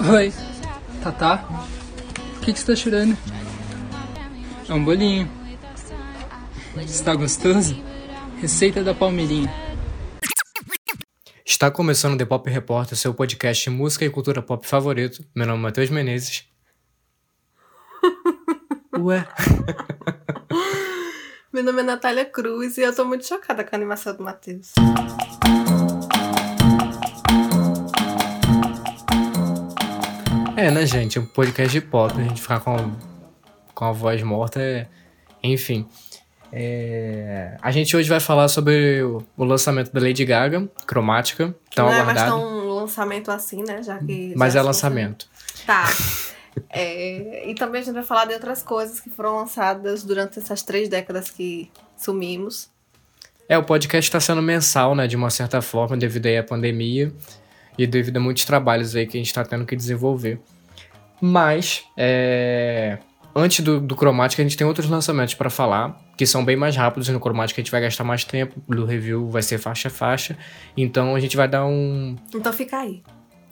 Oi, Tatá? Por que, que você tá chorando? É um bolinho. Está gostoso? Receita da Palmeirinha. Está começando o The Pop Repórter, seu podcast de música e cultura pop favorito. Meu nome é Matheus Menezes. Ué. Meu nome é Natália Cruz e eu tô muito chocada com a animação do Matheus. É, né, gente? Um podcast de pop, a gente ficar com a, com a voz morta é. Enfim. É... A gente hoje vai falar sobre o, o lançamento da Lady Gaga, cromática. Tão Não é aguardado. mais tão um lançamento assim, né? Já que. Mas já é lançamento. Tá. É, e também a gente vai falar de outras coisas que foram lançadas durante essas três décadas que sumimos. É, o podcast está sendo mensal, né, de uma certa forma, devido aí à pandemia e devido a muitos trabalhos aí que a gente está tendo que desenvolver. Mas, é, antes do, do Cromática, a gente tem outros lançamentos para falar, que são bem mais rápidos. No Cromática a gente vai gastar mais tempo, do review vai ser faixa a faixa. Então a gente vai dar um, Então fica aí.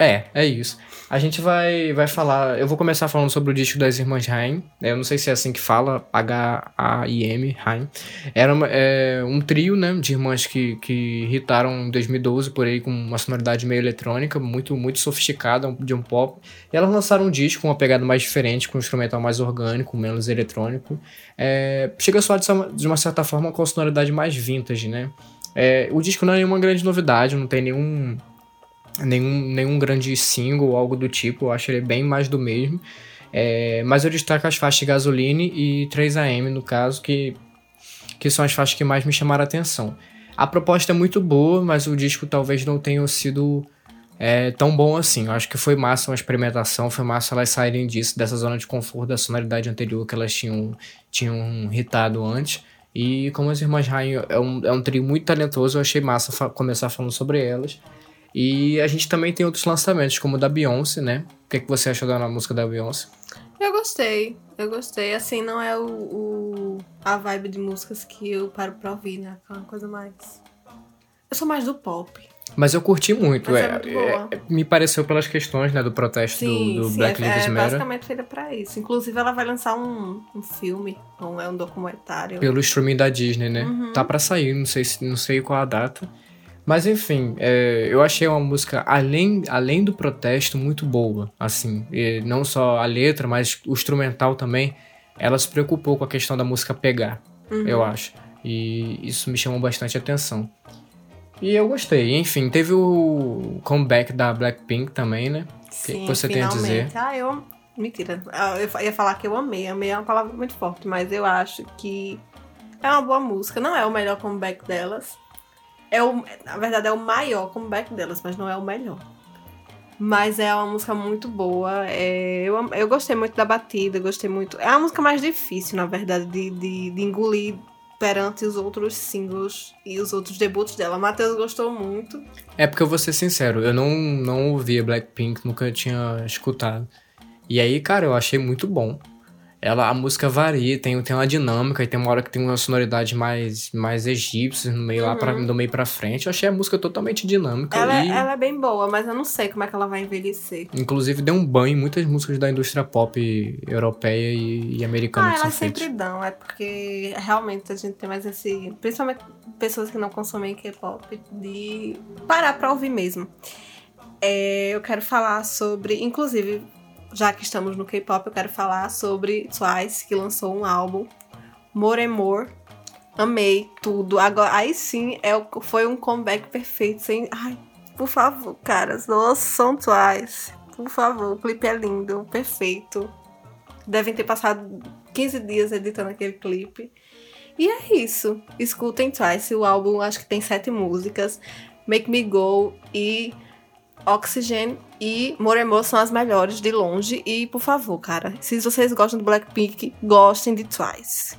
É, é isso. A gente vai, vai falar. Eu vou começar falando sobre o disco das Irmãs Haim. Eu não sei se é assim que fala, H-A-I-M, Haim. Era uma- é, um trio, né, de irmãs que, que hitaram em 2012 por aí com uma sonoridade meio eletrônica, muito, muito sofisticada, de um pop. E elas lançaram um disco com uma pegada mais diferente, com um instrumental mais orgânico, menos eletrônico. É, chega só de uma certa forma com a sonoridade mais vintage, né? É, o disco não é nenhuma grande novidade, não tem nenhum nenhum, nenhum grande single ou algo do tipo, eu acho ele bem mais do mesmo. É, mas eu destaco as faixas Gasoline e 3AM, no caso, que, que são as faixas que mais me chamaram a atenção. A proposta é muito boa, mas o disco talvez não tenha sido é, tão bom assim. Eu acho que foi massa uma experimentação, foi massa elas saírem disso, dessa zona de conforto, da sonoridade anterior que elas tinham, tinham hitado antes. E como as Irmãs Rainha é um, é um trio muito talentoso, eu achei massa fa- começar falando sobre elas. E a gente também tem outros lançamentos, como o da Beyoncé, né? O que, é que você achou da música da Beyoncé? Eu gostei, eu gostei. Assim, não é o, o- a vibe de músicas que eu paro pra ouvir, né? Aquela coisa mais. Eu sou mais do pop. Mas eu curti muito. É é- boa. é- me pareceu pelas questões né, do protesto Sim, do, do sim, Black é, Lives é Matter. basicamente feita pra isso. Inclusive, ela vai lançar um, um filme, ou é um documentário. Pelo streaming da Disney, né? Uhum. Tá pra sair, não sei, se- não sei qual a data. Mas enfim, é, eu achei uma música, além, além do protesto, muito boa. Assim, E não só a letra, mas o instrumental também. Ela se preocupou com a questão da música pegar, Uhum. eu acho. E isso me chamou bastante atenção. E eu gostei. Enfim, teve o comeback da Blackpink também, né? O que Sim, você tem a dizer? finalmente. Ah, eu. Mentira. Ah, Eu ia falar que eu amei. Amei é uma palavra muito forte, mas eu acho que é uma boa música. Não é o melhor comeback delas. É o, na verdade, é o maior comeback delas, mas não é o melhor. Mas é uma música muito boa. é, eu, eu gostei muito da batida, gostei muito. É a música mais difícil, na verdade, de, de, de engolir perante os outros singles e os outros debuts dela. Matheus gostou muito. É porque eu vou ser sincero, eu não, não ouvia Blackpink, nunca tinha escutado. E aí, cara, eu achei muito bom. Ela, a música varia, tem, tem uma dinâmica e tem uma hora que tem uma sonoridade mais, mais egípcia, no meio lá pra, do meio pra frente. Eu achei a música totalmente dinâmica Ela, e, ela é bem boa, mas eu não sei como é que ela vai envelhecer. inclusive, deu um banho em muitas músicas da indústria pop europeia e, e americana Ah, elas sempre feitas. dão, é porque realmente a gente tem mais esse. Principalmente pessoas que não consomem K-pop, de parar pra ouvir mesmo. É, eu quero falar sobre. Inclusive, já que estamos no K-pop, eu quero falar sobre Twice, que lançou um álbum, More and More. Amei tudo. Agora, aí sim é, foi um comeback perfeito. Sem, ai, por favor, caras, ouçam Twice. Por favor, o clipe é lindo, perfeito. Devem ter passado 15 dias editando aquele clipe. E é isso. Escutem Twice. O álbum acho que tem sete músicas. Make Me Go e Oxygen e More and More são as melhores de longe. E, por favor, cara, se vocês gostam do Blackpink, gostem de Twice.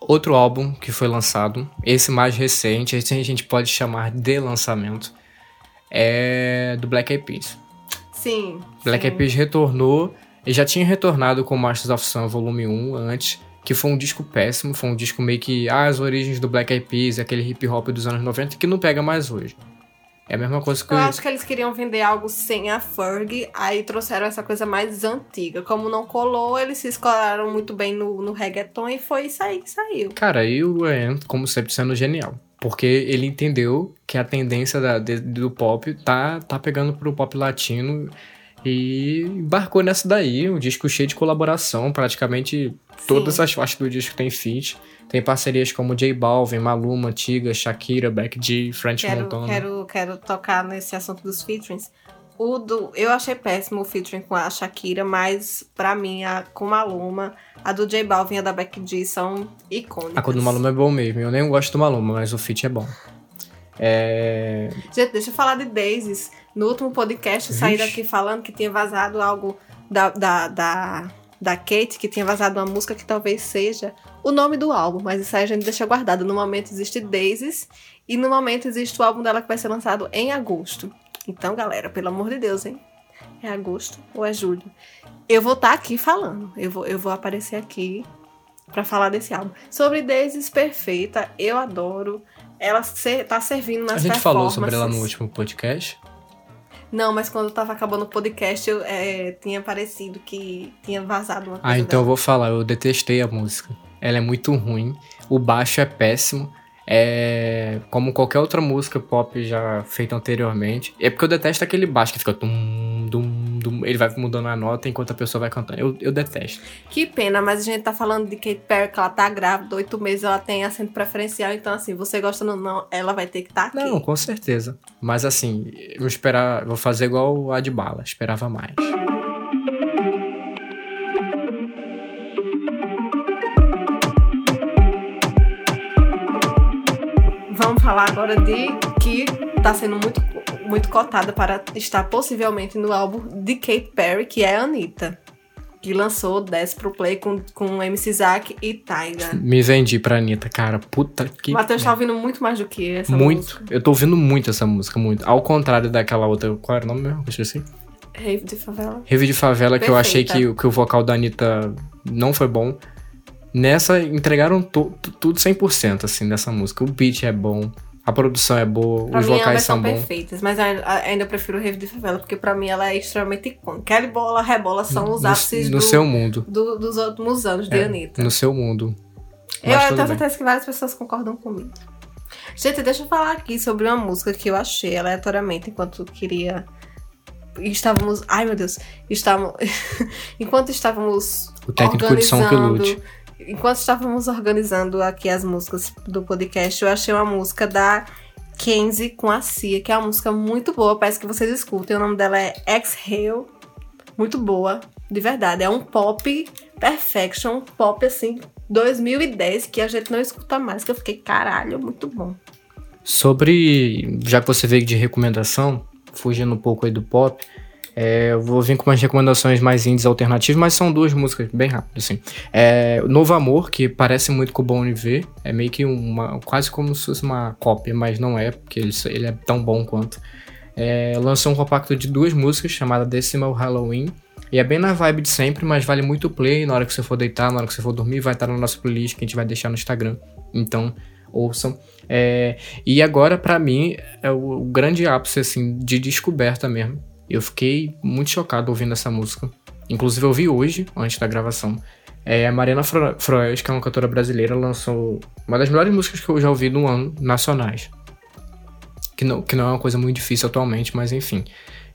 Outro álbum que foi lançado, esse mais recente, esse a gente pode chamar de lançamento, é do Black Eyed Peas. Sim. Black. Eyed Peas retornou e já tinha retornado com Masters of Sun Volume 1 antes, que foi um disco péssimo, foi um disco meio que ah, as origens do Black Eyed Peas, aquele hip hop dos anos 90 que não pega mais hoje. É a mesma coisa que Eu acho que eles queriam vender algo sem a Ferg, aí trouxeram essa coisa mais antiga. Como não colou, eles se escolaram muito bem no, no reggaeton e foi isso aí que saiu. Cara, e o Ian, como sempre, sendo genial. Porque ele entendeu que a tendência da- de- do pop tá, tá pegando pro pop latino e embarcou nessa daí. Um disco cheio de colaboração, praticamente todas Sim. as faixas do disco tem feat. Tem parcerias como J Balvin, Maluma, Antiga, Shakira, Beck G, French Quero, Montana. quero, quero tocar nesse assunto dos featurings. O do, eu achei péssimo o featuring com a Shakira, mas pra mim, a, com Maluma, a do J Balvin e a da Becky G são icônicas. A do Maluma é bom mesmo. Eu nem gosto do Maluma, mas o feat é bom. É... Gente, deixa eu falar de Daisies. No último podcast, eu saí daqui falando que tinha vazado algo da, da, da, da Kate, que tinha vazado uma música que talvez seja o nome do álbum, mas isso aí a gente deixa guardado. No momento existe Daisies e no momento existe o álbum dela que vai ser lançado em agosto. Então, galera, pelo amor de Deus, hein? É agosto ou é julho? Eu vou estar aqui falando. Eu vou, eu vou aparecer aqui pra falar desse álbum. Sobre Daisies Perfeita, eu adoro. Ela se, tá servindo nas A gente falou sobre ela no performances. último podcast. Não, mas quando tava acabando o podcast, eu, é, tinha parecido que tinha vazado uma coisa Ah, então eu dela. vou falar. Eu detestei a música. Ela é muito ruim. O baixo é péssimo. É como qualquer outra música pop já feita anteriormente. É porque eu detesto aquele baixo que fica tum, dum, dum. Ele vai mudando a nota enquanto a pessoa vai cantando. Eu, eu detesto. Que pena, mas a gente tá falando de Kate Perry, que ela tá grávida, oito meses, ela tem acento preferencial, então assim, você gosta ou não, ela vai ter que estar aqui. Não, com certeza. Mas assim, eu vou esperar. Vou fazer igual a de bala. Esperava mais. Falar agora de que tá sendo muito, muito cotada para estar possivelmente no álbum de Kate Perry, que é a Anitta. Que lançou Desce pro Play com, com MC Zack e Tyga. Me vendi pra Anitta, cara. Puta que. Matheus tá ouvindo muito mais do que essa muito. música. Eu tô ouvindo muito essa música, muito. Ao contrário daquela outra. Qual era o nome mesmo? Eu esqueci. Rave de favela. Rave de Favela, que eu achei que, Perfeita. que o vocal da Anitta não foi bom. Nessa, entregaram to- tudo 100%, assim, nessa música. O beat é bom, a produção é boa, Pra os mim, ambas são são bons. perfeitas, mas ainda, ainda prefiro Rave de Favela, porque pra mim ela é extremamente icônica. Kelly Bola, Rebola são os ápices No, no do- seu mundo. do- dos últimos anos de É, Anitta. No seu mundo. Eu, Mas eu tenho certeza que várias pessoas concordam comigo. Gente, deixa eu falar aqui sobre uma música que eu achei aleatoriamente enquanto queria. Estávamos. Ai meu Deus! Estávamos. enquanto estávamos. O técnico de som que lute. Enquanto estávamos organizando aqui as músicas do podcast, eu achei uma música da Kenzie com a Cia, que é uma música muito boa, peço que vocês escutem. O nome dela é Exhale. Muito boa, de verdade. É um pop perfection, um pop assim, 2010, que a gente não escuta mais, que eu fiquei, caralho, muito bom. Sobre. Já que você veio de recomendação, fugindo um pouco aí do pop, é, eu vou vir com umas recomendações mais indies alternativas, mas são duas músicas bem rápidas, assim. É, Novo Amor, que parece muito com o Bon Iver, é meio que uma. quase como se fosse uma cópia, mas não é, porque ele, ele é tão bom quanto. É, lançou um compacto de duas músicas chamada Decimal Halloween. E é bem na vibe de sempre, mas vale muito o play. Na hora que você for deitar, na hora que você for dormir, vai estar na nossa playlist que a gente vai deixar no Instagram. Então, ouçam. É, e agora, pra mim, é o, o grande ápice, assim, de descoberta mesmo. Eu fiquei muito chocado ouvindo essa música. Inclusive, eu vi hoje, antes da gravação. É, a Mariana Fro- Froes, que é uma cantora brasileira, lançou uma das melhores músicas que eu já ouvi no ano, nacionais. Que não, que não é uma coisa muito difícil atualmente, mas enfim.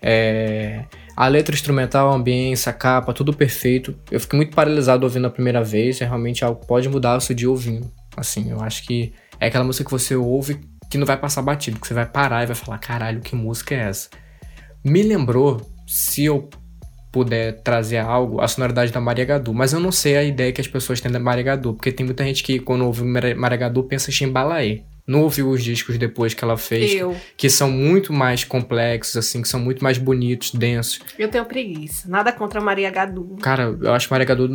É, a letra instrumental, a ambiência, a capa, tudo perfeito. Eu fiquei muito paralisado ouvindo a primeira vez. É realmente algo que pode mudar o seu dia ouvindo. Assim, eu acho que é aquela música que você ouve que não vai passar batido, que você vai parar e vai falar: caralho, que música é essa? Me lembrou, se eu puder trazer algo, a sonoridade da Maria Gadu, mas eu não sei a ideia que as pessoas têm da Maria Gadu, porque tem muita gente que quando ouve Maria Gadu pensa em Chimbalaê. Não ouviu os discos depois que ela fez, Eu, que são muito mais complexos, assim, que são muito mais bonitos, densos. eu tenho preguiça. Nada contra a Maria Gadu. Cara, eu acho Maria Gadu,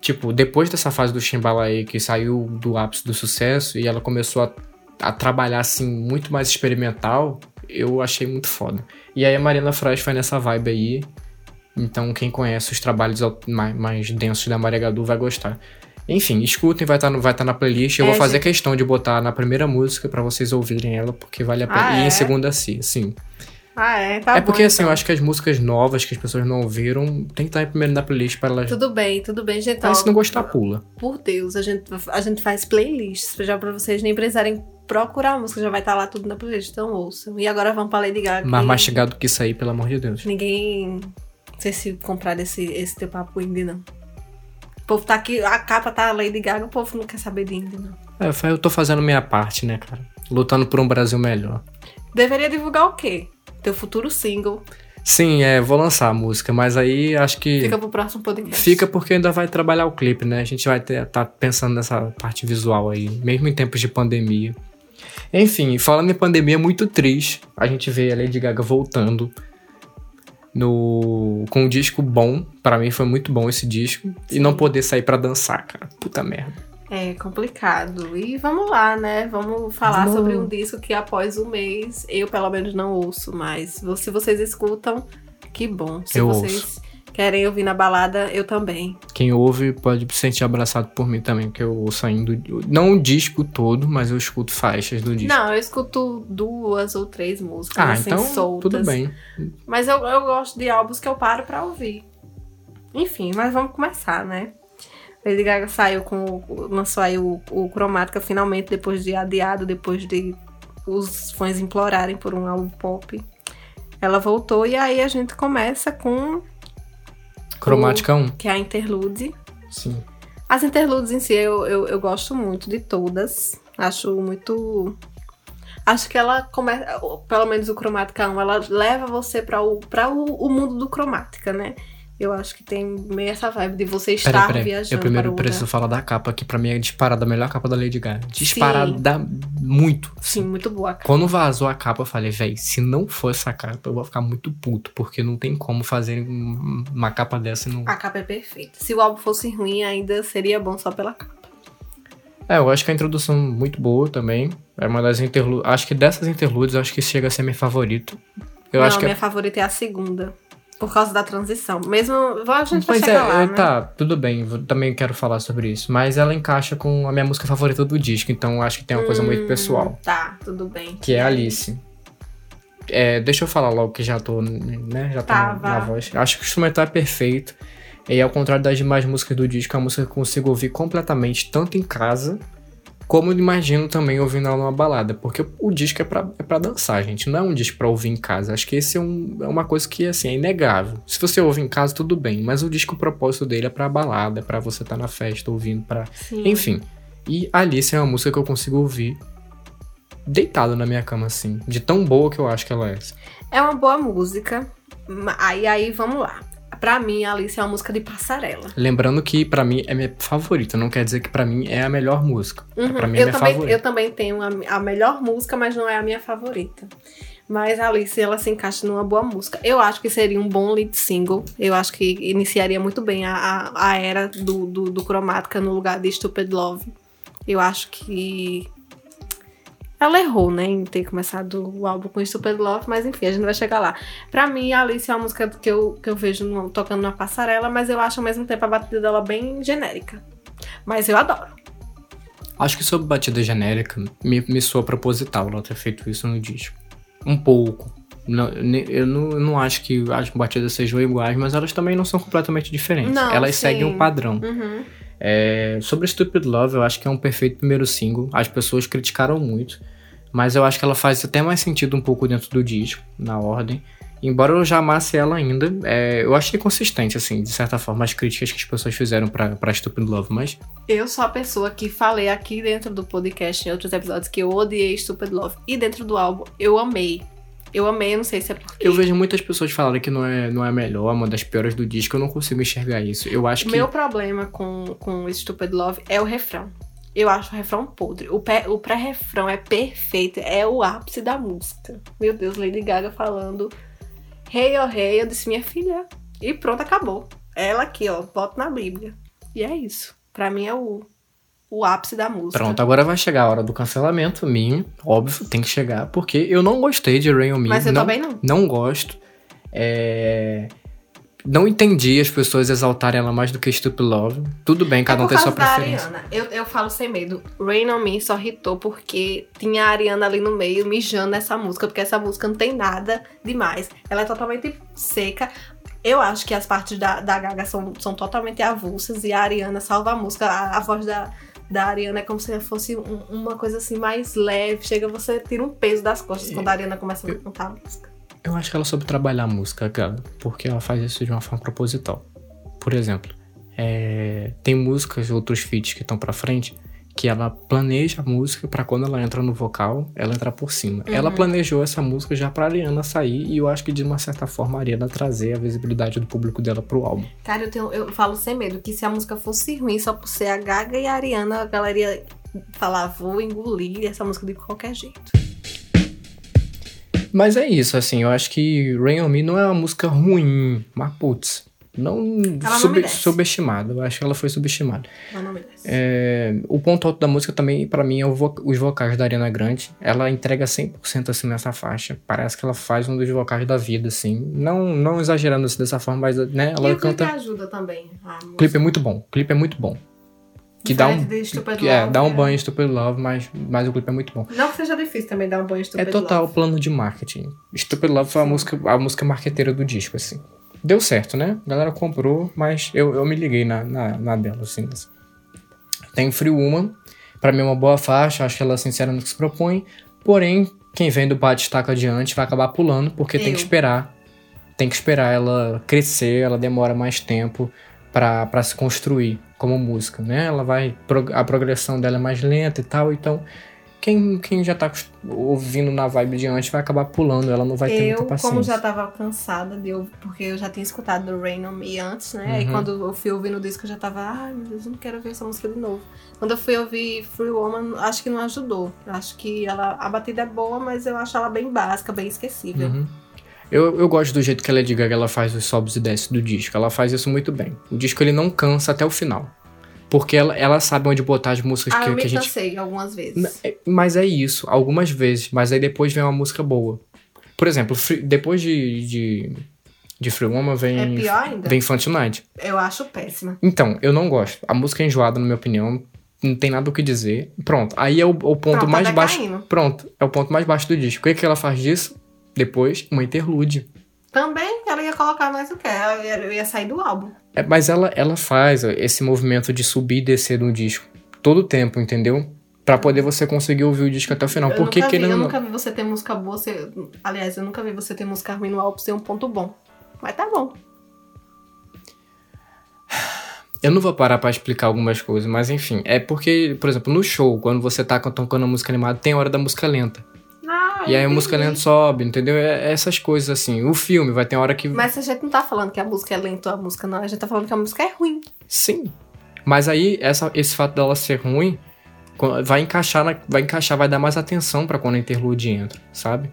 tipo, depois dessa fase do Chimbalaê, que saiu do ápice do sucesso, e ela começou a, a trabalhar, assim, muito mais experimental, eu achei muito foda. E aí a Mariana Froes foi nessa vibe aí, então quem conhece os trabalhos mais, mais densos da Maria Gadu vai gostar. Enfim, escutem, vai estar tá, vai tá na playlist. Eu É, vou fazer gente. questão de botar na primeira música pra vocês ouvirem ela, porque vale a pena. Ah, e é? em segunda, sim. sim. Ah, é? Tá é bom, porque, assim, então. eu acho que as músicas novas que as pessoas não ouviram tem que estar primeiro na playlist para elas. Tudo bem, tudo bem, gente. Mas se não gostar, pula. Por Deus, a gente, a gente faz playlists já pra vocês nem precisarem procurar a música, já vai estar lá tudo na playlist, então ouçam. E agora vamos pra Lady Gaga. Mas que mastigado que isso aí, pelo amor de Deus. Ninguém. Não sei se comprar esse, esse teu papo indie, não. O povo tá aqui, a capa tá Lady Gaga, o povo não quer saber de indie, não. É, eu tô fazendo minha parte, né, cara? Lutando por um Brasil melhor. Deveria divulgar o quê? Teu futuro single. Sim, é, vou lançar a música, mas aí acho que. Fica pro próximo podcast. Fica porque ainda vai trabalhar o clipe, né? A gente vai ter, tá pensando nessa parte visual aí, mesmo em tempos de pandemia. Enfim, falando em pandemia, é muito triste a gente ver a Lady Gaga voltando no com um disco bom. Pra mim foi muito bom esse disco. E não poder sair pra dançar, cara. Puta merda. É complicado. E vamos lá, né? Vamos falar Vamos. sobre um disco que após um mês eu pelo menos não ouço mais. Se vocês escutam, que bom. Se Eu vocês querem ouvir na balada, eu também. Quem ouve pode se sentir abraçado por mim também, porque eu ouço ainda. Não o disco todo, mas eu escuto faixas do disco. Não, eu escuto duas ou três músicas ah, assim, então soltas. tudo bem. Mas eu, eu gosto de álbuns que eu paro pra ouvir. Enfim, mas vamos começar, né? Lady Gaga saiu com. o- lançou aí o, o Cromática finalmente, depois de adiado, depois de os fãs implorarem por um álbum pop. Ela voltou e aí a gente começa com Cromática 1. que é a interlude. Sim. As interludes em si eu, eu, eu gosto muito de todas. Acho muito. Acho que ela começa. Pelo menos o Cromática 1, ela leva você para o, pra o, o mundo do Cromática, né? Eu acho que tem meio essa vibe de você estar Peraí, peraí. viajando. Eu primeiro para preciso falar da capa, que pra mim é disparada a melhor capa da Lady Gaga. Disparada muito. Sim, muito boa a capa. Quando vazou a capa, eu falei, véi, se não for essa capa, eu vou ficar muito puto, porque não tem como fazer um- uma capa dessa não. A capa é perfeita. Se o álbum fosse ruim, ainda seria bom só pela capa. É, eu acho que a introdução muito boa também. É uma das interludes. Acho que dessas interludes, eu acho que chega a ser minha favorita. Eu Não, acho a que minha favorita é a segunda. Por causa da transição. Mesmo. A gente vai Mas chegar é, lá, é, né? tá, tudo bem, também quero falar sobre isso. Mas ela encaixa com a minha música favorita do disco, então acho que tem uma coisa muito Hum, pessoal. Tá, tudo bem. Que é Alice. É, deixa eu falar logo que já tô, né? Já tô Tá, na, na voz. Acho que o instrumental é perfeito. E ao contrário das demais músicas do disco, é uma música que eu consigo ouvir completamente, tanto em casa, como eu imagino também ouvindo ela numa balada. Porque o disco é pra, é pra dançar, gente. Não é um disco pra ouvir em casa. Acho que esse é, um- é uma coisa que, assim, é inegável. Se você ouve em casa, tudo bem. Mas o disco, o propósito dele é pra balada, é pra você estar na festa ouvindo, pra Sim. enfim. E Alice é uma música que eu consigo ouvir deitado na minha cama, assim. De tão boa que eu acho que ela é. É uma boa música. Aí, aí, vamos lá. Pra mim, Alice é uma música de passarela. Lembrando que pra mim é minha favorita. Não quer dizer que pra mim é a melhor música. Uhum. Pra mim é eu, minha também, favorita. eu também tenho a, a melhor música, mas não é a minha favorita. Mas a Alice, ela se encaixa numa boa música. Eu acho que seria um bom lead single. Eu acho que iniciaria muito bem a, a, a era do, do, do Cromática no lugar de Stupid Love. Eu acho que. Ela errou, né, em ter começado o álbum com Stupid Love, mas enfim, a gente vai chegar lá. Pra mim, a Alice é uma música que eu, que eu vejo no- tocando na passarela, mas eu acho ao mesmo tempo a batida dela bem genérica. Mas eu adoro. Acho que sobre batida genérica, me, me soa proposital ela ter feito isso no disco. Um pouco. Não, eu não, eu não acho que as batidas sejam iguais, mas elas também não são completamente diferentes. Não, elas sim. seguem um padrão. Uhum. É, sobre Stupid Love, eu acho que é um perfeito primeiro single. As pessoas criticaram muito, mas eu acho que ela faz até mais sentido um pouco dentro do disco, na ordem. Embora eu já amasse ela ainda, é, eu achei consistente, assim, de certa forma, as críticas que as pessoas fizeram pra, pra Stupid Love, mas Eu sou a pessoa que falei aqui dentro do podcast, em outros episódios, que eu odiei Stupid Love. E dentro do álbum, eu amei. Eu amei, eu não sei se é porque. eu vejo muitas pessoas falarem que não é, não é a melhor, é uma das piores do disco, eu não consigo enxergar isso. Eu acho O que. meu problema com, com Stupid Love é o refrão. Eu acho o refrão podre. O, o pré-refrão é perfeito. É o ápice da música. Meu Deus, Lady Gaga falando Hey, oh, hey. Eu disse, minha filha. E pronto, acabou. Ela aqui, ó. Boto na Bíblia. E é isso. Pra mim é o, o ápice da música. Pronto, agora vai chegar a hora do cancelamento, minha, óbvio, tem que chegar, porque eu não gostei de Rain On Me. Mas eu não, também não. Não gosto. É, não entendi as pessoas exaltarem ela mais do que Stupid Love. Tudo bem, cada é um tem sua preferência. Ariana. Eu, eu falo sem medo. Rain on Me só hitou porque tinha a Ariana ali no meio mijando nessa música, porque essa música não tem nada demais. Ela é totalmente seca. Eu acho que as partes da, da Gaga são, são totalmente avulsas e a Ariana salva a música. A, a voz da, da Ariana é como se fosse um, uma coisa assim mais leve. Chega, você tira um peso das costas quando a Ariana começa a cantar a música. Eu acho que ela soube trabalhar a música, cara, porque ela faz isso de uma forma proposital. Por exemplo, é, tem músicas, outros feats que estão pra frente, que ela planeja a música para quando ela entra no vocal, ela entrar por cima. Ela planejou essa música já pra Ariana sair e eu acho que de uma certa forma a Ariana trazer a visibilidade do público dela pro álbum. Cara, eu, tenho, eu falo sem medo que se a música fosse ruim só por ser a Gaga e a Ariana, a galera ia falar, vou engolir essa música de qualquer jeito. Mas é isso, assim, eu acho que Rain On Me não é uma música ruim, mas putz, não, Ela sub- subestimada. Eu acho que ela foi subestimada. Não, não merece. É, o ponto alto da música também, pra mim, é vo- os vocais da Ariana Grande. Ela entrega 100% assim nessa faixa. Parece que ela faz um dos vocais da vida, assim. Não, não exagerando assim dessa forma, mas né, ela e o clipe canta. ajuda também. O clipe é muito bom. O clipe é muito bom. Que dá um, Stupid que, é, Love, dá um né? banho em Stupid Love, mas, mas o clipe é muito bom. Não que seja difícil também dar um banho É estúpido. total plano de marketing. Stupid Love foi a música, a música marqueteira do disco, assim. Deu certo, né? A galera comprou, mas eu, eu me liguei na, na, na dela, assim. Tem Free Woman. Pra mim é uma boa faixa, acho que ela é sincera no que se propõe. Porém, quem vem do bate-taco adiante vai acabar pulando, porque tem Eu. que esperar. Tem que esperar ela crescer, ela demora mais tempo pra se construir como música, né? Ela vai. A progressão dela é mais lenta e tal, então. Quem, quem já tá ouvindo na vibe de antes vai acabar pulando, ela não vai ter Eu, muita paciência. como já tava cansada de ouvir, porque eu já tinha escutado do Rain on Me antes, né? E Uhum. quando eu fui ouvir no disco, eu já tava, ai meu Deus, eu não quero ouvir essa música de novo. Quando eu fui ouvir Free Woman, acho que não ajudou. Eu acho que ela, a batida é boa, mas eu acho ela bem básica, bem esquecível. Uhum. Eu, eu gosto do jeito que a Lady Gaga ela faz os sobes e desces do disco. Ela faz isso muito bem. O disco ele não cansa até o final. Porque ela, ela sabe onde botar as músicas Ah, que, eu que a gente. cansei algumas vezes. É- Mas é isso, algumas vezes. Mas aí depois vem uma música boa. Por exemplo, depois de, de, de Free Woman vem, É pior ainda? vem Tonight. Eu acho péssima. Então, eu não gosto. A música é enjoada, na minha opinião. Não tem nada o que dizer. Pronto. Aí é o, o ponto Pronto, mais tá baixo. Pronto. É o ponto mais baixo do disco. O que, que ela faz disso? Depois, uma interlude. Também ela ia colocar mais o que? Ela ia- Eu ia sair do álbum. É, mas ela, ela faz esse movimento de subir e descer no disco todo o tempo, entendeu? Pra poder você conseguir ouvir o disco até o final. Eu, Porque nunca vi, querendo eu nunca vi você ter música boa. Ser... Aliás, eu nunca vi você ter música ruim no álbum ser um ponto bom. Mas tá bom. Eu não vou parar pra explicar algumas coisas, mas enfim. É porque, por exemplo, no show, quando você tá tocando a música animada, tem a hora da música lenta. Ah, E aí a música lenta sobe, entendeu? É é essas coisas assim. O filme vai ter uma hora que. Mas a gente não tá falando que a música é lenta ou a música não. A gente tá falando que a música é ruim. Sim. Mas aí, essa, esse fato dela ser ruim vai encaixar, na- vai encaixar, vai dar mais atenção pra quando a interlude entra, sabe?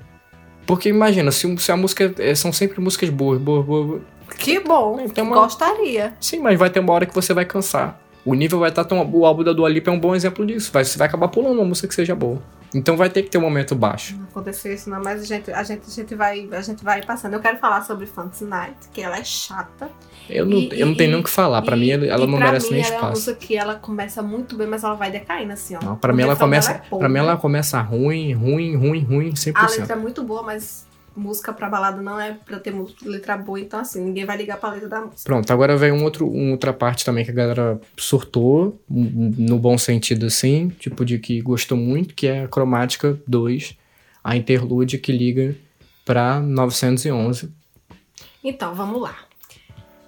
Porque imagina, se, se a música. é, São sempre músicas boas, boas, boas. boas. Que bom. Então, uma- Gostaria. Sim, mas vai ter uma hora que você vai cansar. O nível vai estar tão. O álbum da Dua Lipa é um bom exemplo disso. Vai, você vai acabar pulando uma música que seja boa. Então vai ter que ter um momento baixo. Não aconteceu isso não, mas a gente, a gente, a gente, vai, a gente vai passando. Eu quero falar sobre Fantasy Night, que ela é chata. Eu não, E- eu não tenho e- nem o que falar. Pra E- mim, ela não merece mim, nem ela É uma espaço. música que ela começa muito bem, mas ela vai decaindo assim, ó. Não, pra mim ela começa. é podre. Pra mim ela começa ruim, ruim, ruim, ruim, 100%. A letra é muito boa, mas música pra balada não é pra ter letra boa, então assim, ninguém vai ligar pra letra da música. Pronto, agora vem um outro, uma outra parte também que a galera surtou, no bom sentido assim, tipo de que gostou muito, que é a Cromática 2, a interlude que liga pra 911. Então, vamos lá.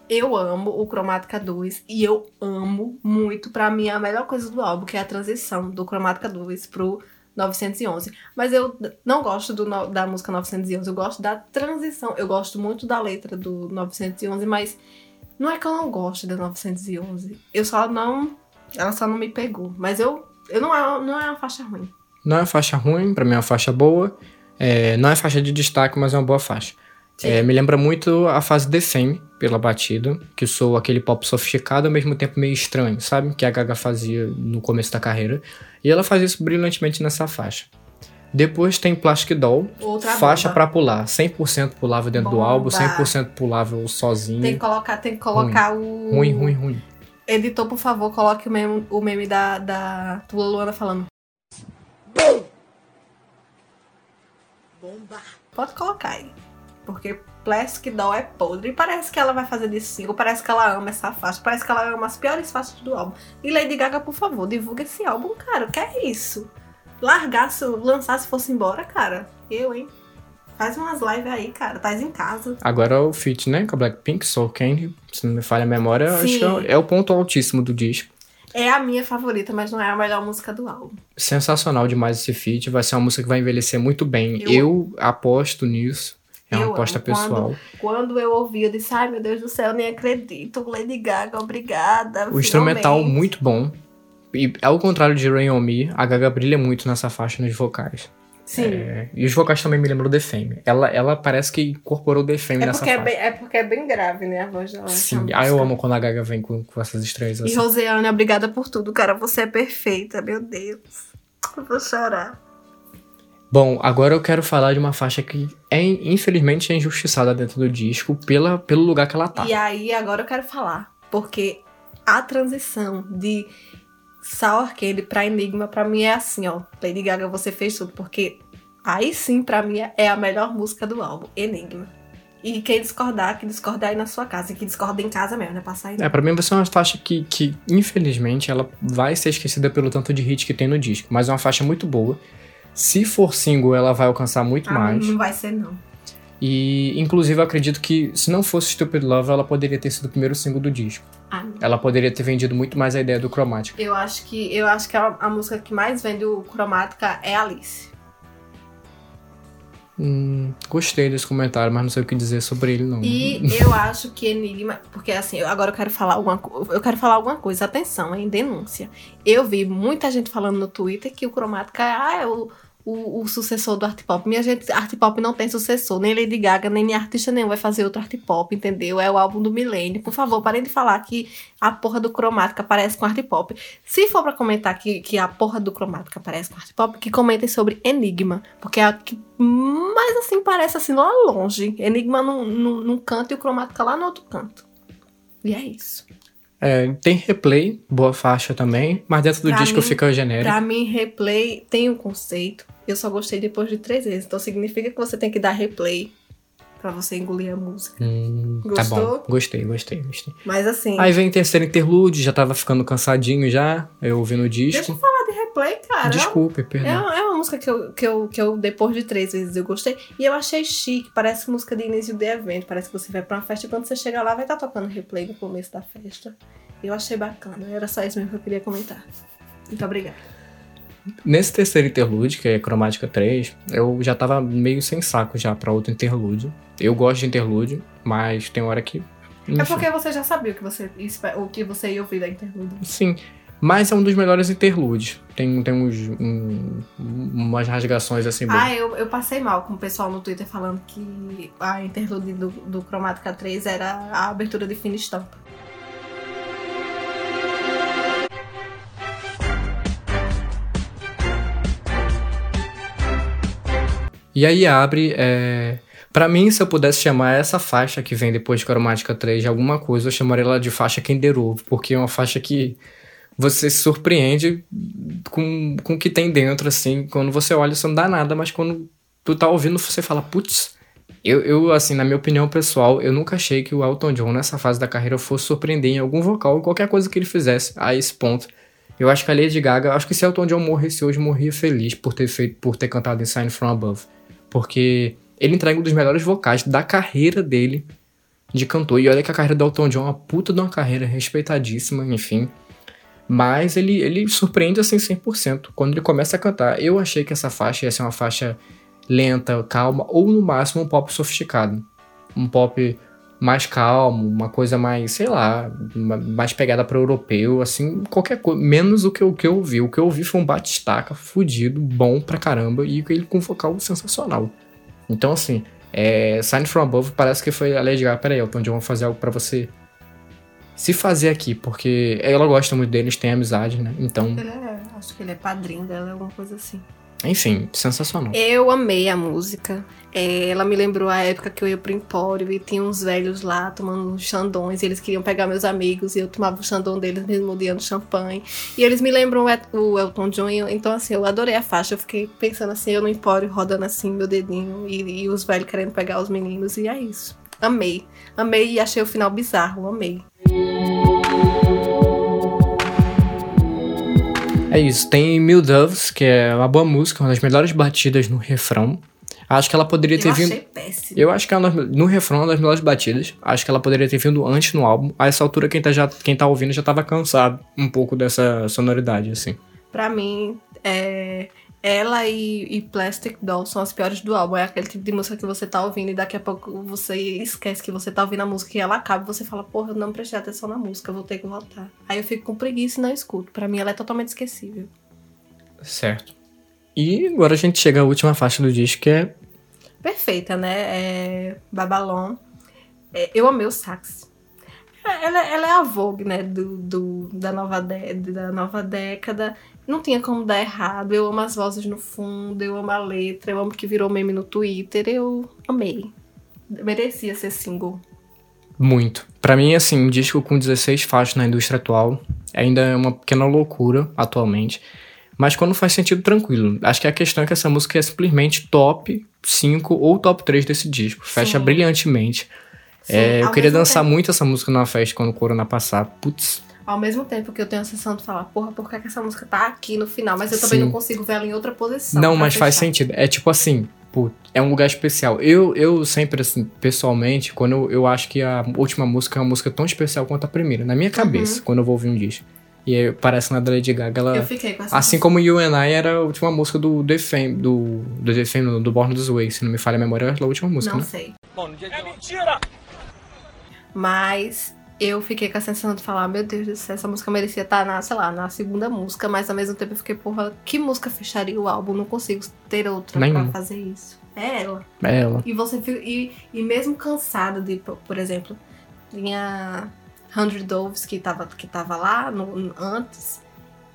Eu amo o Cromática 2 e eu amo muito, pra mim, a melhor coisa do álbum, que é a transição do Cromática 2 pro 911. Mas eu não gosto do da música 911, eu gosto da transição. Eu gosto muito da letra do 911, mas não é que eu não gosto da 911. Eu só não. Ela só não me pegou. Mas eu. eu não, é, não é uma faixa ruim. Não é uma faixa ruim, pra mim é uma faixa boa. É, não é faixa de destaque, mas é uma boa faixa. É, me lembra muito a fase The Fame, pela batida, que sou aquele pop sofisticado ao mesmo tempo meio estranho, sabe? Que a Gaga fazia no começo da carreira. E ela faz isso brilhantemente nessa faixa. Depois tem Plastic Doll, Outra faixa pra pular. 100% pulável dentro do Bomba. álbum, 100% pulável sozinho. Tem que colocar, tem que colocar o. Ruim, ruim, ruim. Editor, por favor, coloque o meme, o meme da, da Tula Luana falando. Bomba. Pode colocar aí. Porque Plastic Doll é podre. E parece que ela vai fazer desse single. Parece que ela ama essa faixa. Parece que ela ama as piores faixas do álbum. E Lady Gaga, por favor, divulga esse álbum, cara. O que é isso? Largasse, lançasse fosse embora, cara. Eu, hein? Faz umas lives aí, cara. Tás em casa. Agora o feat, né? Com a Blackpink, Soul Candy. Se não me falha a memória, eu acho Sim. que é- é o ponto altíssimo do disco. É a minha favorita, mas não é a melhor música do álbum. Sensacional demais esse feat. Vai ser uma música que vai envelhecer muito bem. Eu- Eu, aposto nisso. É uma Eu aposta amo. Pessoal. Quando eu ouvi, eu disse, ai meu Deus do céu, eu nem acredito. Lady Gaga, obrigada. O instrumental finalmente." muito bom. E ao contrário de Rain On Me, a Gaga brilha muito nessa faixa nos vocais. Sim. É, e os vocais também me lembram The Fame. Ela, ela parece que incorporou The Fame É nessa porque é, faixa. bem, é porque é bem grave, né, a voz dela. Sim, ah, eu amo quando a Gaga vem com, com essas estreias E assim. Roseane, obrigada por tudo, cara. Você é perfeita, meu Deus. Eu vou chorar. Bom, agora eu quero falar de uma faixa que é, infelizmente é injustiçada dentro do disco pela, pelo lugar que ela tá. E aí, agora eu quero falar. Porque a transição de Sour Candy pra Enigma, pra mim é assim, ó. Lady Gaga, você fez tudo. Porque aí sim, pra mim, é a melhor música do álbum, Enigma. E quem discordar, que discordar aí na sua casa. E que discorda em casa mesmo, né? Passar aí. É, pra mim vai ser uma faixa que, que, infelizmente, ela vai ser esquecida pelo tanto de hit que tem no disco. Mas é uma faixa muito boa. Se for single, ela vai alcançar muito Ah, mais. Não vai ser, não. E, inclusive, eu acredito que se não fosse Stupid Love, ela poderia ter sido o primeiro single do disco. Ah. Ela poderia ter vendido muito mais a ideia do cromático. Eu acho que eu acho que a, a música que mais vende o cromática é Alice. Hum, gostei desse comentário, mas não sei o que dizer sobre ele, não. E eu acho que Enigma, porque assim, eu- agora eu quero falar alguma coisa, eu quero falar alguma coisa, atenção, hein, denúncia. Eu vi muita gente falando no Twitter que o cromática ah, é o, o, o sucessor do art pop. Minha gente, art pop não tem sucessor, nem Lady Gaga, nem artista nenhum vai fazer outro art pop, entendeu? É o álbum do milênio. Por favor, parem de falar que a porra do cromática parece com art pop. Se for pra comentar que, que a porra do cromática parece com art pop, que comentem sobre Enigma, porque é a que mais assim parece assim lá longe. Enigma num, num, num canto e o cromática lá no outro canto. E é isso. É, tem replay, boa faixa também, mas dentro do Pra disco mim- fica genérico. Pra mim, replay tem um conceito. Eu só gostei depois de três vezes. Então significa que você tem que dar replay pra você engolir a música. Hum, tá Gostou? bom. Gostei, gostei, gostei. Mas assim, Aí vem o terceiro interlude, já tava ficando cansadinho já, eu ouvi no deixa disco. eu falar cara. Desculpe, É, perdão. é uma música que eu, que, eu, que eu, depois de três vezes, eu gostei. E eu achei chique. Parece música de início de evento. Parece que você vai pra uma festa e quando você chega lá, vai estar tocando replay no começo da festa. Eu achei bacana. Era só isso mesmo que eu queria comentar. Muito obrigada. Nesse terceiro interlude, que é Cromática 3, eu já tava meio sem saco já pra outro interlude. Eu gosto de interlude, mas tem hora que. É enfim. porque você já sabia o que você, o que você ia ouvir da interlude. Sim. Mas é um dos melhores interludes. Tem, tem uns, um- umas rasgações assim. Ah, eu, eu passei mal com o pessoal no Twitter falando que a interlude do, do Cromática 3 era a abertura de Fina Estampa. E aí abre. É... Pra mim, se eu pudesse chamar essa faixa que vem depois de Cromática 3 de alguma coisa, eu chamaria ela de faixa Kinder Ovo, porque é uma faixa que você se surpreende com, com o que tem dentro, assim. Quando você olha, você não dá nada, mas quando tu tá ouvindo, você fala, putz. Eu, eu, assim, na minha opinião pessoal, eu nunca achei que o Elton John nessa fase da carreira fosse surpreender em algum vocal, em qualquer coisa que ele fizesse a esse ponto. Eu acho que a Lady Gaga, acho que se Elton John morresse hoje, morria feliz por ter feito, por ter cantado Sign From Above. Porque ele entrega um dos melhores vocais da carreira dele de cantor. E olha que a carreira do Elton John é uma puta de uma carreira respeitadíssima, enfim. Mas ele, ele surpreende assim 100%. Quando ele começa a cantar, eu achei que essa faixa ia ser uma faixa lenta, calma, ou no máximo um pop sofisticado. Um pop mais calmo, uma coisa mais, sei lá, ma- mais pegada para europeu, assim, qualquer coisa. Menos o que, o que eu ouvi. O que eu ouvi foi um batistaca fudido, bom pra caramba, e ele com vocal sensacional. Então, assim, é, Sign From Above parece que foi a Lady Gaga, peraí, Elton John, vou fazer algo pra você se fazer aqui, porque ela gosta muito deles, tem amizade, né? Então, Ele é, acho que ele é padrinho dela, alguma coisa assim. Enfim, sensacional. Eu amei a música. É, ela me lembrou a época que eu ia pro Empório e tinha uns velhos lá tomando xandões e eles queriam pegar meus amigos e eu tomava o xandão deles mesmo odiando champanhe. E eles me lembram o El- o Elton John, e então assim, eu adorei a faixa. Eu fiquei pensando assim, eu no Empório rodando assim meu dedinho e, e os velhos querendo pegar os meninos e é isso. Amei. Amei e achei o final bizarro, amei. É isso. Tem Mil Doves, que é uma boa música, uma das melhores batidas no refrão. Acho que ela poderia ter Eu vindo. achei péssimo. Eu acho que é uma das- no refrão é uma das melhores batidas. Acho que ela poderia ter vindo antes no álbum. A essa altura, quem tá, já, quem tá ouvindo já tava cansado um pouco dessa sonoridade, assim. Pra mim, é, ela e, e Plastic Doll são as piores do álbum. É aquele tipo de música que você tá ouvindo e daqui a pouco você esquece que você tá ouvindo a música e ela acaba e você fala, porra, eu não prestei atenção na música, vou ter que voltar. Aí eu fico com preguiça e não escuto. Pra mim, ela é totalmente esquecível. Certo. E agora a gente chega à última faixa do disco, que é. Perfeita, né? É, Babylon. É, eu amei o sax. É, Ela, ela é a Vogue, né? Do, do- da, nova de- da nova década. Não tinha como dar errado. Eu amo as vozes no fundo, eu amo a letra, eu amo que virou meme no Twitter. Eu amei. Merecia ser single. Muito. Pra mim, assim, um disco com 16 faixas na indústria atual ainda é uma pequena loucura atualmente. Mas quando faz sentido, tranquilo. Acho que a questão é que essa música é simplesmente top 5 ou top 3 desse disco. Fecha Sim. brilhantemente. Sim, É, eu queria dançar tempo- muito essa música numa festa quando o Corona passar. Putz, Ao mesmo tempo que eu tenho a sensação de falar, porra, por que, que essa música tá aqui no final? Mas eu também Sim. não consigo ver ela em outra posição. Não, mas faz fechar. sentido. É tipo assim, pô, é um lugar especial. Eu, eu sempre, assim, pessoalmente, quando eu, eu acho que a última música é uma música tão especial quanto a primeira, na minha cabeça, quando eu vou ouvir um disco. E aí, parece na da Lady Gaga, ela. Eu fiquei com essa Assim como You and I era a última música do The Fame, do, do The Fame, do Born This Way, se não me falha a memória, era a última música, Não né? sei. Mas eu fiquei com a sensação de falar, meu Deus do céu, essa música merecia estar na, sei lá, na segunda música, mas ao mesmo tempo eu fiquei, porra, que música fecharia o álbum? Não consigo ter outra Nenhuma. pra fazer isso. É ela. É ela. E você fica, e, e mesmo cansado de, por exemplo, tinha Hundred Doves que tava, que tava lá no, no- antes,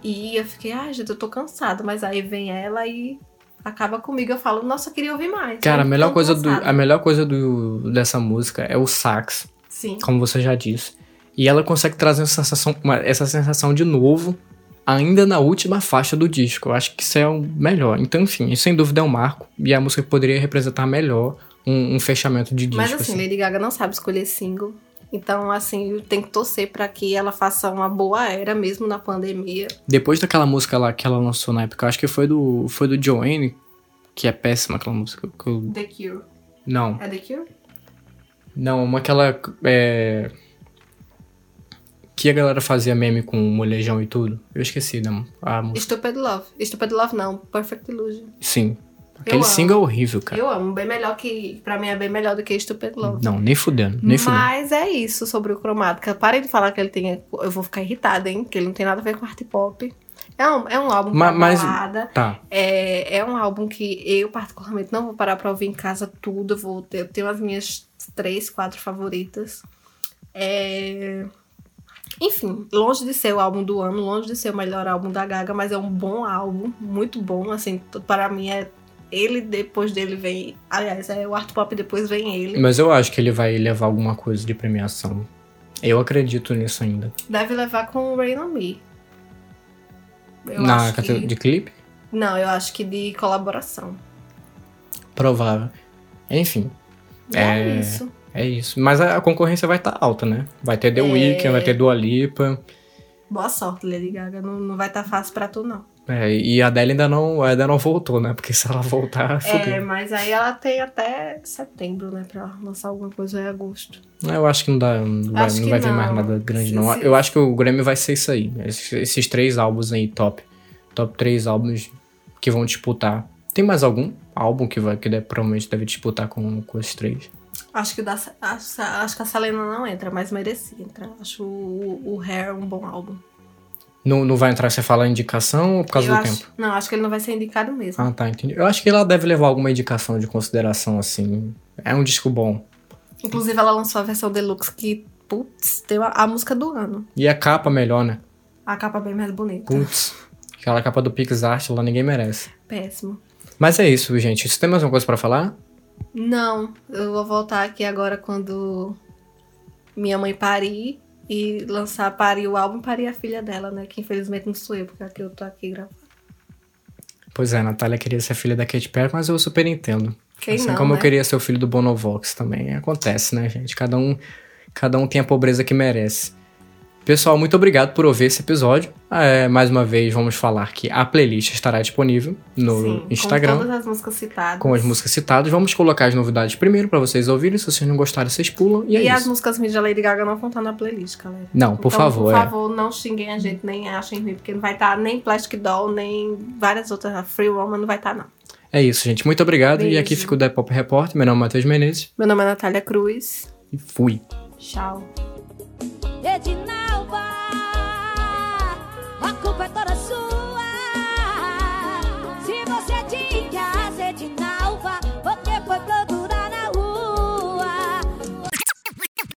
e eu fiquei, ai, gente, eu tô cansada, mas aí vem ela e acaba comigo, eu falo, nossa, eu queria ouvir mais. Cara, a Tô melhor coisa, do, cansada. a melhor coisa do, dessa música é o sax, Sim. como você já disse. E ela consegue trazer essa sensação, uma- essa sensação de novo, ainda na última faixa do disco. Eu acho que isso é o melhor. Então, enfim, isso sem dúvida é um marco. E a música poderia representar melhor um, um fechamento de disco. Mas assim, assim. Lady Gaga não sabe escolher single. Então, assim, tem que torcer pra que ela faça uma boa era, mesmo na pandemia. Depois daquela música lá que ela lançou na época, eu acho que foi do, foi do Joanne, que é péssima aquela música. eu- The Cure. não, É The Cure? Não, uma aquela. É, que a galera fazia meme com molejão e tudo. Eu esqueci da a música. Stupid Love. Stupid Love não, Perfect Illusion. Sim. Aquele single é horrível, cara. Eu amo, bem melhor que. Pra mim é bem melhor do que Stupid Love. Não, nem fudendo, nem fudendo. Mas é isso sobre o Cromática. Parem de falar que ele tem. Eu vou ficar irritada, hein? Que ele não tem nada a ver com art pop. É um, é um álbum Ma- mas- balada. Tá. É, é um álbum que eu, particularmente, não vou parar pra ouvir em casa tudo. Eu, vou ter, eu tenho as minhas três, quatro favoritas. É... Enfim, longe de ser o álbum do ano, longe de ser o melhor álbum da Gaga, mas é um bom álbum, muito bom. Assim, para mim é ele, depois dele vem. Aliás, é o Art Pop depois vem ele. Mas eu acho que ele vai levar alguma coisa de premiação. Eu acredito nisso ainda. Deve levar com Rain on Me. Eu Na acho categoria que... de clipe? Não, eu acho que de colaboração. Provável. Enfim, é, É. isso. é isso. Mas a concorrência vai estar alta, né? Vai ter The É. Weeknd, vai ter Dua Lipa. Boa sorte, Lady Gaga. Não, não vai estar fácil pra tu, não. É, e a Adele ainda não, ainda não voltou, né? Porque se ela voltar, É, fodeu. mas aí ela tem até setembro, né? Pra lançar alguma coisa em agosto. Eu acho que não, dá, não vai, não vai vir não. mais nada grande, não. se- Eu acho que o Grammy vai ser isso aí. Esses, esses três álbuns aí, top. Top três álbuns que vão disputar. Tem mais algum álbum que, vai, que deve, provavelmente deve disputar com, com esses três? Acho que, da, acho, acho que a Selena não entra, mas merecia entrar. Acho o, o Hair um bom álbum. Não, não vai entrar, você fala indicação ou por causa Eu do acho- tempo? Não, acho que ele não vai ser indicado mesmo. Ah, tá, entendi. Eu acho que ela deve levar alguma indicação de consideração, assim. É um disco bom. Inclusive, ela lançou a versão deluxe que, putz, tem a, a música do ano. E a capa melhor, né? A capa bem mais bonita. Putz. Aquela capa do PixArt lá ninguém merece. Péssimo. Mas é isso, gente. Você tem mais alguma coisa pra falar? Não, eu vou voltar aqui agora quando minha mãe parir e lançar parir o álbum parir a filha dela, né? Que infelizmente não sou eu, porque aqui eu tô aqui gravando. Pois é, a Natália queria ser filha da Katy Perry, mas eu super entendo. Quem assim não, como eu né? queria ser o filho do Bonovox também. Acontece, né, gente? Cada um, cada um tem a pobreza que merece. Pessoal, muito obrigado por ouvir esse episódio. É, mais uma vez, vamos falar que a playlist estará disponível no Sim, Instagram. Com todas as músicas citadas. com as músicas citadas. Vamos colocar as novidades primeiro pra vocês ouvirem. Se vocês não gostarem, vocês pulam. E, E, é as isso. músicas da Lady Gaga não vão estar na playlist, galera. Não, por Então, favor. Por é. favor, não xinguem a gente, nem achem ruim, porque não vai estar nem Plastic Doll, nem várias outras. A Free Woman não vai estar, não. É isso, gente. Muito obrigado. E Beijo. aqui fica o The Pop Report. Meu nome é Matheus Menezes. Meu nome é Natália Cruz. E fui. Tchau. É. I thought I.